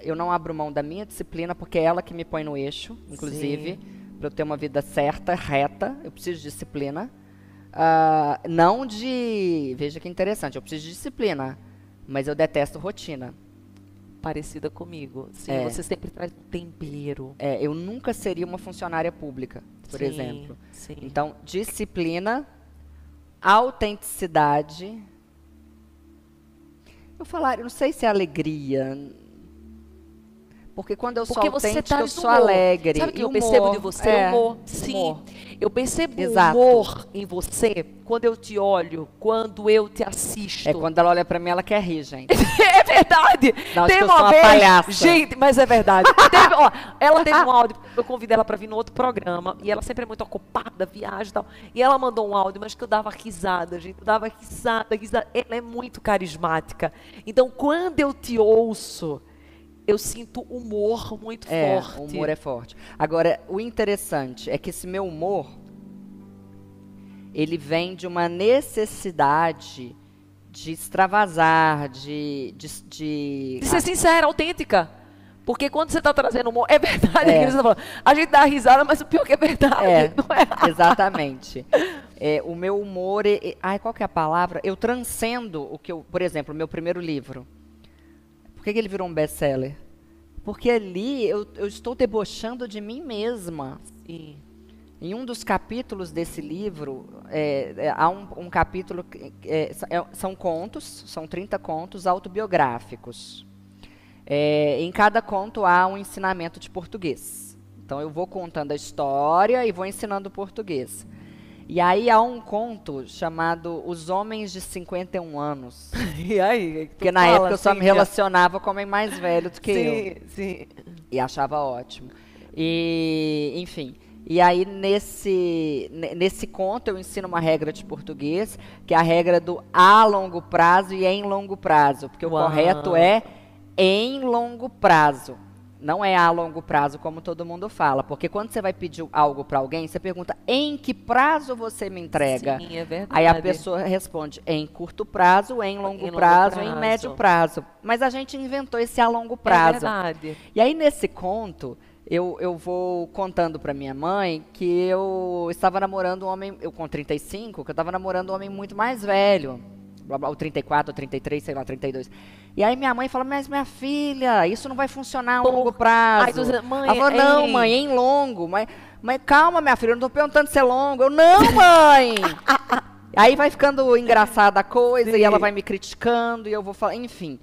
Eu não abro mão da minha disciplina, porque é ela que me põe no eixo, inclusive. Para eu ter uma vida certa, reta, eu preciso de disciplina. Ah, não de. Veja que interessante, eu preciso de disciplina. Mas eu detesto rotina. Parecida comigo. Sim, É. você sempre traz um tempero. É, eu nunca seria uma funcionária pública, por Sim, exemplo. Sim. Então, disciplina, autenticidade. Eu falar, eu não sei se é alegria. Porque quando eu Porque sou você autêntica, traz eu sou humor. alegre. Sabe que eu percebo humor, de você? é, humor. Sim. humor. Eu percebo Exato. humor em você quando eu te olho, quando eu te assisto. É quando ela olha pra mim, ela quer rir, gente. *laughs* É verdade. Não, acho Tem que eu uma sou uma vez, palhaça. gente, mas é verdade. Teve- ó, ela teve *laughs* um áudio, eu convidei ela para vir no outro programa e ela sempre é muito ocupada, viagem e tal. E ela mandou um áudio, mas que eu dava risada, gente, eu dava risada, risada. Ela é muito carismática. Então, quando eu te ouço, eu sinto humor muito É, forte. o humor é forte. Agora, o interessante é que esse meu humor, ele vem de uma necessidade de extravasar, de... de, de- De ser sincera, autêntica. Porque quando você está trazendo humor, é verdade É. que você tá falando. A gente dá risada, mas o pior que é verdade. É, *laughs* é? exatamente. É, o meu humor, é, é- ai, qual que é a palavra? Eu transcendo o que eu, por exemplo, o meu primeiro livro. Por que, que ele virou um best-seller? Porque ali eu, eu estou debochando de mim mesma. Sim. Em um dos capítulos desse livro, é, é, há um, um capítulo, que, é, é- são contos, são 30 contos autobiográficos. É, em cada conto há um ensinamento de português. Então eu vou contando a história e vou ensinando português. E aí há um conto chamado Os Homens de 51 Anos. *laughs* E aí? Porque na época eu só me relacionava com homem mais velho do que eu Sim, sim. e achava ótimo. E, enfim. E aí, nesse, ne- nesse conto, eu ensino uma regra de português, que é a regra do a longo prazo e em longo prazo. Porque Uau. o correto é em longo prazo. Não é a longo prazo, como todo mundo fala. Porque quando você vai pedir algo para alguém, você pergunta em que prazo você me entrega. Sim, é verdade. Aí a pessoa responde em curto prazo, em longo, Em longo prazo, em prazo. médio prazo. Mas a gente inventou esse a longo É prazo. verdade. E aí, nesse conto, eu, eu vou contando pra minha mãe que eu estava namorando um homem, eu com 35, que eu estava namorando um homem muito mais velho. O 34, o 33, sei lá, 32. E aí minha mãe fala, mas minha filha, isso não vai funcionar a Por- longo prazo. Ai, dizendo, mãe, Ela falou, não, ei. mãe, em longo. Mas, mas calma, minha filha, eu não tô perguntando se é longo. Eu, não, mãe! *laughs* aí vai ficando engraçada a coisa, Sim. e ela vai me criticando, e eu vou falar, enfim.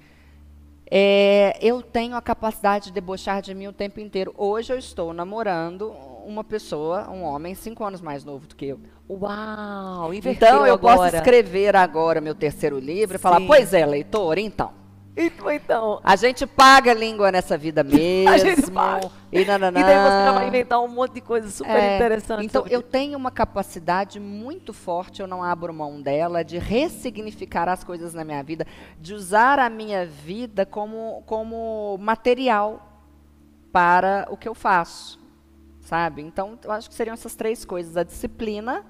É, eu tenho a capacidade de debochar de mim o tempo inteiro. Hoje eu estou namorando uma pessoa, um homem, cinco anos mais novo do que eu. Uau, inverteu Então eu posso agora. escrever agora meu terceiro livro e falar, Sim. pois é, leitor, então. Então, então. A gente paga língua nessa vida mesmo. *laughs* A gente paga. E, nananã. E daí você vai inventar um monte de coisa super É, interessante. Então, sobre eu tenho uma capacidade muito forte, eu não abro mão dela, de ressignificar as coisas na minha vida, de usar a minha vida como, como material para o que eu faço, sabe? Então, eu acho que seriam essas três coisas: a disciplina,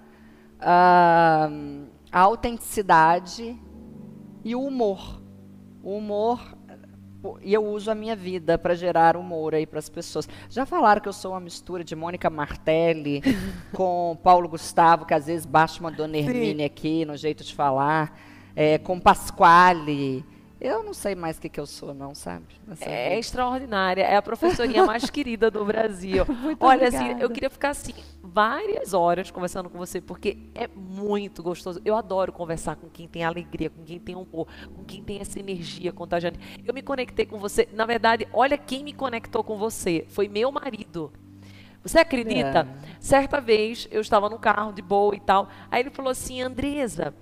a, a autenticidade e o humor. O humor E eu uso a minha vida para gerar humor aí para as pessoas. Já falaram que eu sou uma mistura de Mônica Martelli *laughs* com Paulo Gustavo, que às vezes baixa uma Dona Hermínia aqui no jeito de falar, é, com Pasquale. Eu não sei mais o que, que eu sou, não, sabe? É extraordinária. É a professorinha mais *laughs* querida do Brasil. Muito Olha, assim, obrigada. eu queria ficar assim várias horas conversando com você, porque é muito gostoso. Eu adoro conversar com quem tem alegria, com quem tem humor, com quem tem essa energia contagiante. Eu me conectei com você. Na verdade, olha quem me conectou com você. Foi meu marido. Você acredita? É. Certa vez eu estava no carro de boa e tal. Aí ele falou assim, Andresa,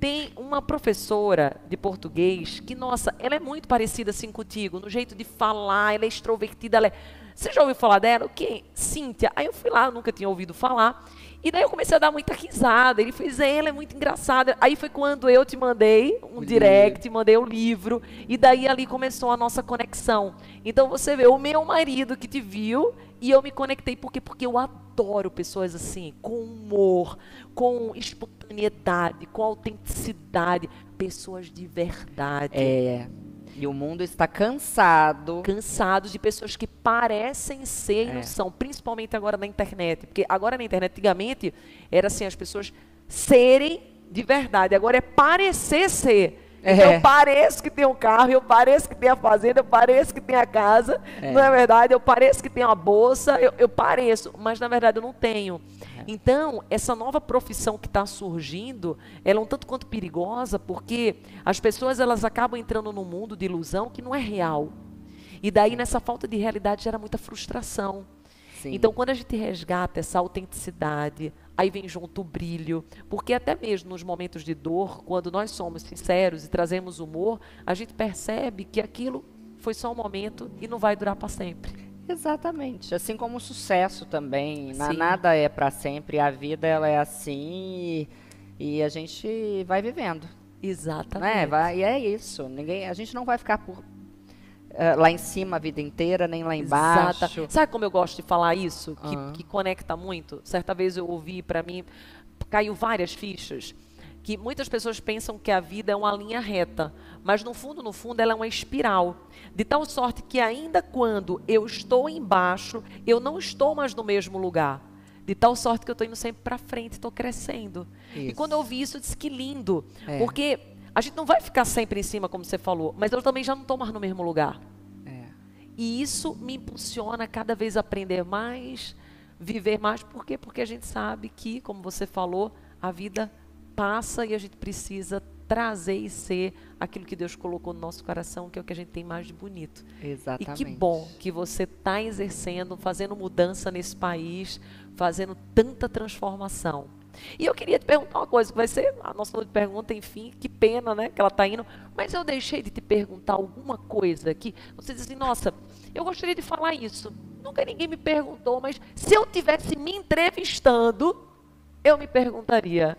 tem uma professora de português que, nossa, ela é muito parecida assim contigo, no jeito de falar, ela é extrovertida, ela é... Você já ouviu falar dela? O quê? Cíntia. Aí eu fui lá, eu nunca tinha ouvido falar. E daí eu comecei a dar muita risada. Ele fez, "É, ela é muito engraçada. Aí foi quando eu te mandei um direct, mandei o livro. E daí ali começou a nossa conexão. Então você vê, o meu marido que te viu e eu me conectei. Por quê? Porque eu adoro adoro pessoas assim, com humor, com espontaneidade, com autenticidade, pessoas de verdade. É. E o mundo está cansado. Cansados de pessoas que parecem ser e não É. são, principalmente agora na internet. Porque agora na internet, antigamente, era assim, as pessoas serem de verdade. Agora é parecer ser. Então É. eu pareço que tenho um carro, eu pareço que tenho a fazenda, eu pareço que tenho a casa. É. Não é verdade? Eu pareço que tenho a bolsa, eu, eu pareço, mas na verdade eu não tenho. É. Então, essa nova profissão que está surgindo, ela é um tanto quanto perigosa, porque as pessoas elas acabam entrando num mundo de ilusão que não é real. E daí, nessa falta de realidade, gera muita frustração. Sim. Então, quando a gente resgata essa autenticidade, aí vem junto o brilho, porque até mesmo nos momentos de dor, quando nós somos sinceros e trazemos humor, a gente percebe que aquilo foi só um momento e não vai durar para sempre. Exatamente. Assim como o sucesso também. Na- nada é para sempre. A vida ela é assim e, e a gente vai vivendo. Exatamente. Né? Vai, e é isso. Ninguém, a gente não vai ficar por, eh, lá em cima a vida inteira, nem lá embaixo. Exata. Sabe como eu gosto de falar isso? Que, Ah. que conecta muito? Certa vez eu ouvi para mim, caiu várias fichas, que muitas pessoas pensam que a vida é uma linha reta, mas no fundo, no fundo, ela é uma espiral. De tal sorte que ainda quando eu estou embaixo, eu não estou mais no mesmo lugar. De tal sorte que eu estou indo sempre para frente, estou crescendo. E Isso. quando eu ouvi isso, eu disse que lindo. É. Porque a gente não vai ficar sempre em cima, como você falou, mas eu também já não estou mais no mesmo lugar. É. E isso me impulsiona cada vez a aprender mais, viver mais. Por quê? Porque a gente sabe que, como você falou, a vida passa e a gente precisa trazer e ser aquilo que Deus colocou no nosso coração, que é o que a gente tem mais de bonito. Exatamente. E que bom que você está exercendo, fazendo mudança nesse país, fazendo tanta transformação. E eu queria te perguntar uma coisa, que vai ser a nossa pergunta, enfim, que pena, né, que ela está indo. Mas eu deixei de te perguntar alguma coisa que você diz assim, nossa, eu gostaria de falar isso. Nunca ninguém me perguntou, mas se eu tivesse me entrevistando, eu me perguntaria.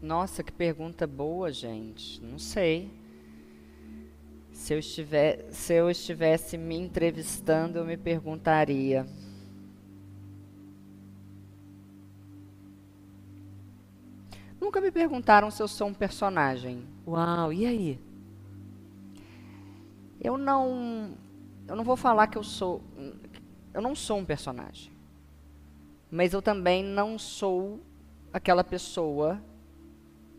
Nossa, que pergunta boa, gente. Não sei. Se eu, estiver, se eu estivesse me entrevistando, eu me perguntaria. Nunca me perguntaram se eu sou um personagem. Uau, e aí? Eu não. Eu não vou falar que eu sou. Eu não sou um personagem. Mas eu também não sou aquela pessoa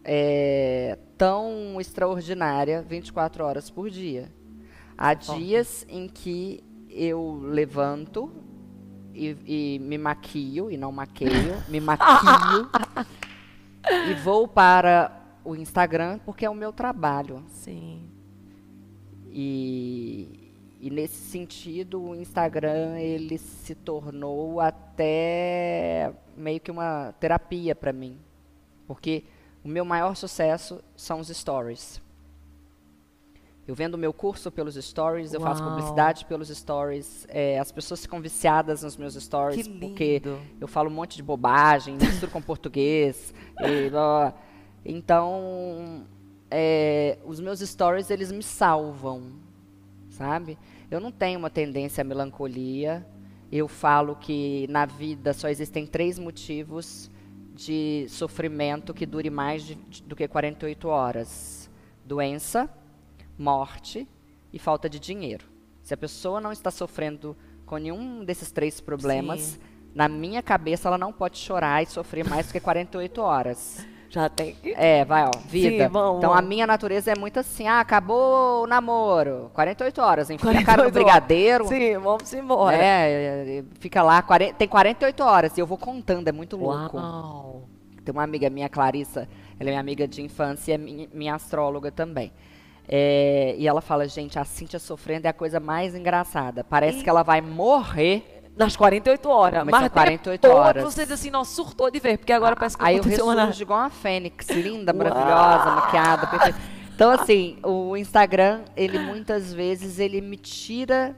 é, tão extraordinária 24 horas por dia. Há Concordo. dias em que eu levanto e, e me maquio, e não maqueio, me *laughs* maquio e vou para o Instagram porque é o meu trabalho. Sim. E, e nesse sentido, o Instagram ele se tornou até meio que uma terapia para mim, porque o meu maior sucesso são os stories. Eu vendo meu curso pelos stories, eu faço publicidade pelos stories, é, as pessoas ficam viciadas nos meus stories Que porque eu falo um monte de bobagem, *laughs* misturo com português. e blá. Então, é, os meus stories, eles me salvam, sabe? Eu não tenho uma tendência à melancolia. Eu falo que na vida só existem três motivos de sofrimento que dure mais de- de- do que 48 horas: doença, morte e falta de dinheiro. Se a pessoa não está sofrendo com nenhum desses três problemas, Sim. na minha cabeça ela não pode chorar e sofrer mais do que 48 horas. *laughs* Já tem. É, vai, ó, vida. Sim, vamos, então a vamos. minha natureza é muito assim, ah, acabou o namoro, 48 horas, enfia a cara 48 no brigadeiro. Sim, vamos embora. É, é, fica lá, 40, tem 48 horas e eu vou contando, é muito louco. Uau. Tem uma amiga minha, Clarissa, ela é minha amiga de infância e é minha, minha astróloga também. É, e ela fala, gente, a Cíntia sofrendo é a coisa mais engraçada. Parece E- que ela vai morrer. Nas 48 horas. Mas Mas, são 48 depois horas. Você diz assim, nossa, surtou de ver, porque agora parece que Aí eu ressurjo igual uma fênix, linda, maravilhosa, maquiada, perfeita. Então, assim, o Instagram, ele muitas vezes, ele me tira,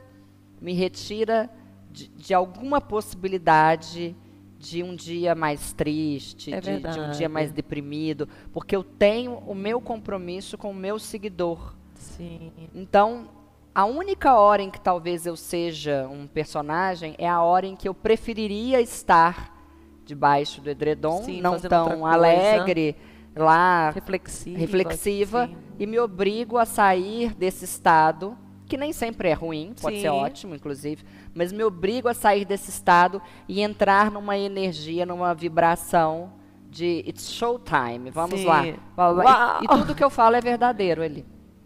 me retira de, de alguma possibilidade de um dia mais triste, É de, de um dia mais deprimido, porque eu tenho o meu compromisso com o meu seguidor. Sim. Então, a única hora em que talvez eu seja um personagem é a hora em que eu preferiria estar debaixo do edredom, Sim, não tão alegre, lá Reflexiva. reflexiva e me obrigo a sair desse estado, que nem sempre é ruim, pode Sim. ser ótimo, inclusive, mas me obrigo a sair desse estado e entrar numa energia, numa vibração de it's showtime, vamos Sim. lá. E, e tudo que eu falo é verdadeiro, ele.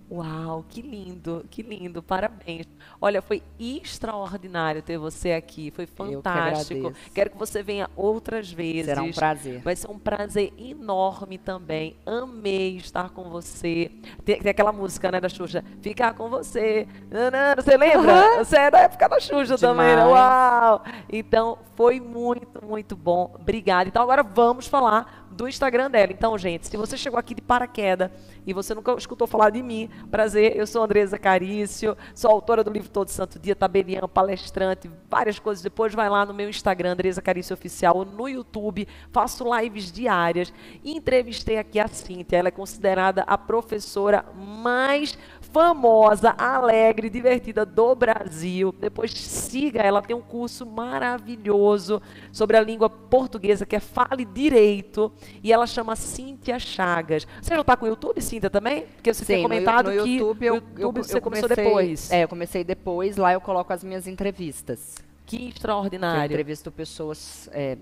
Uau, que lindo, que lindo, parabéns. Olha, foi extraordinário ter você aqui, foi que fantástico. agradeço. Quero que você venha outras vezes. Será um prazer. Vai ser um prazer enorme também. Amei estar com você. Tem, tem aquela música, né, da Xuxa? Ficar com você. Nanana, Você lembra? Você é da época da Xuxa também, né? Demais. Uau! Então, foi muito, muito bom. Obrigada. Então, agora vamos falar do Instagram dela. Então, gente, se você chegou aqui de paraquedas e você nunca escutou falar de mim, prazer, eu sou Andresa Carício, sou autora do livro Todo Santo Dia, tabeliã, palestrante, várias coisas. Depois vai lá no meu Instagram, Andresa Carício Oficial, ou no YouTube, faço lives diárias. E entrevistei aqui a Cíntia, ela é considerada a professora mais famosa, alegre, divertida do Brasil. Depois siga, ela tem um curso maravilhoso sobre a língua portuguesa que é Fale Direito e ela chama Cíntia Chagas. Você já está com o YouTube, Cíntia, também? Porque você Sim, no- comentado no, que YouTube, eu, o YouTube eu, você eu começou comecei, depois. É, eu comecei depois, lá eu coloco as minhas entrevistas. Que Que eu extraordinário. entrevisto pessoas, é,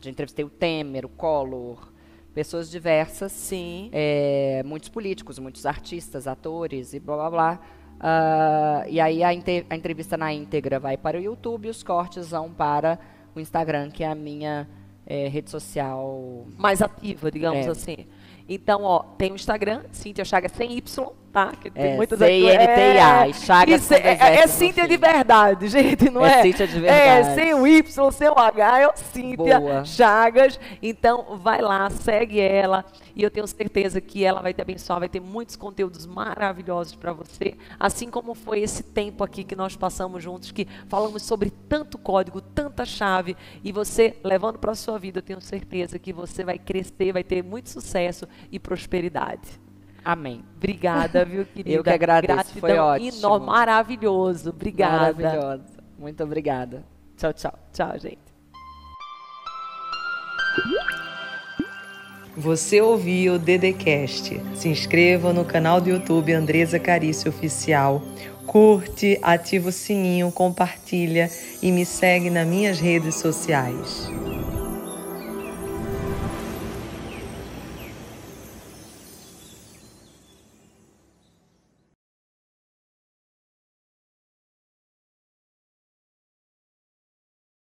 já entrevistei o Temer, o Collor, pessoas diversas, Sim. é, muitos políticos, muitos artistas, atores e blá blá blá. Ah, e aí a, a entrevista na íntegra vai para o YouTube e os cortes vão para o Instagram, que é a minha é, rede social. mais ativa, digamos É. assim. Então, ó, tem o Instagram, Cíntia Chagas sem Y, tá? Que tem É, muitas C-I-N-T-I-A, e Chagas é, é, é no Cíntia de verdade, *laughs* gente, não É é? Cíntia de É, verdade. sem o Y, sem o H, é o Cíntia Boa. Chagas. Então, vai lá, segue ela, e eu tenho certeza que ela vai te abençoar, vai ter muitos conteúdos maravilhosos para você, assim como foi esse tempo aqui que nós passamos juntos, que falamos sobre tanto código, tanta chave, e você levando para a sua vida, eu tenho certeza que você vai crescer, vai ter muito sucesso e prosperidade. Amém. Obrigada, viu, *laughs* querida? Eu que agradeço, Gratidão foi ótimo. enorme, maravilhoso. Obrigada. Maravilhosa. Muito obrigada. Tchau, tchau. Tchau, gente. Você ouviu o Dedecast. Se inscreva no canal do YouTube Andresa Carício Oficial. Curte, ativa o sininho, compartilha e me segue nas minhas redes sociais.